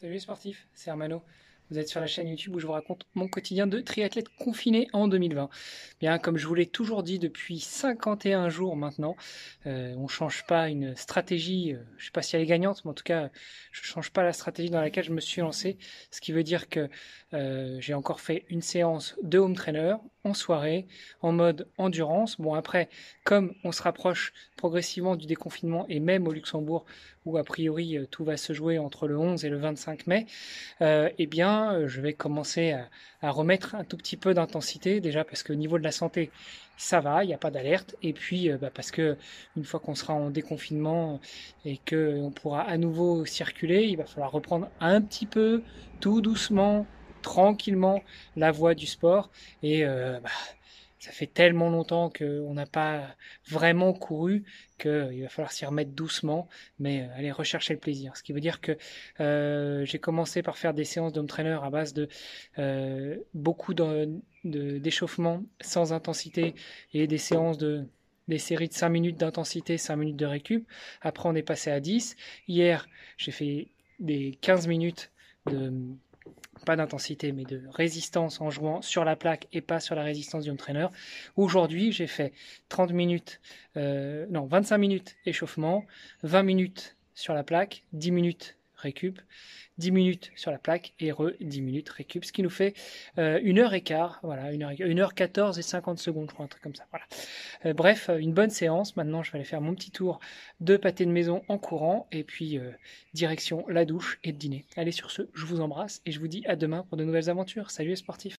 Salut les sportifs, c'est Hermano. Vous êtes sur la chaîne YouTube où je vous raconte mon quotidien de triathlète confiné en 2020. Bien, comme je vous l'ai toujours dit depuis 51 jours maintenant, euh, on ne change pas une stratégie, euh, je ne sais pas si elle est gagnante, mais en tout cas, je ne change pas la stratégie dans laquelle je me suis lancé. Ce qui veut dire que euh, j'ai encore fait une séance de home trainer en soirée, en mode endurance. Bon, après, comme on se rapproche progressivement du déconfinement et même au Luxembourg, où a priori tout va se jouer entre le 11 et le 25 mai, eh bien, euh, je vais commencer à, remettre un tout petit peu d'intensité, déjà parce qu'au niveau de la santé, ça va, il n'y a pas d'alerte, et puis euh, bah, parce que une fois qu'on sera en déconfinement et qu'on pourra à nouveau circuler, il va falloir reprendre un petit peu, tout doucement, tranquillement, la voie du sport, et euh, bah, ça fait tellement longtemps qu'on n'a pas vraiment couru qu'il va falloir s'y remettre doucement, mais euh, aller rechercher le plaisir. Ce qui veut dire que euh, j'ai commencé par faire des séances d'home trainer à base de beaucoup d'échauffement sans intensité et des séances de des séries de 5 minutes d'intensité, 5 minutes de récup. Après, on est passé à 10. Hier, j'ai fait des 15 minutes de pas d'intensité, mais de résistance en jouant sur la plaque et pas sur la résistance du home trainer. Aujourd'hui, j'ai fait 30 minutes, euh, non, 25 minutes échauffement, 20 minutes sur la plaque, 10 minutes récup, 10 minutes sur la plaque et re 10 minutes récup, ce qui nous fait euh, une heure et quart, voilà, une heure, une heure 14 et 50 secondes, je crois, un truc comme ça. Voilà. Euh, bref, une bonne séance. Maintenant, je vais aller faire mon petit tour de pâté de maison en courant et puis euh, direction la douche et le dîner. Allez, sur ce, je vous embrasse et je vous dis à demain pour de nouvelles aventures. Salut les sportifs!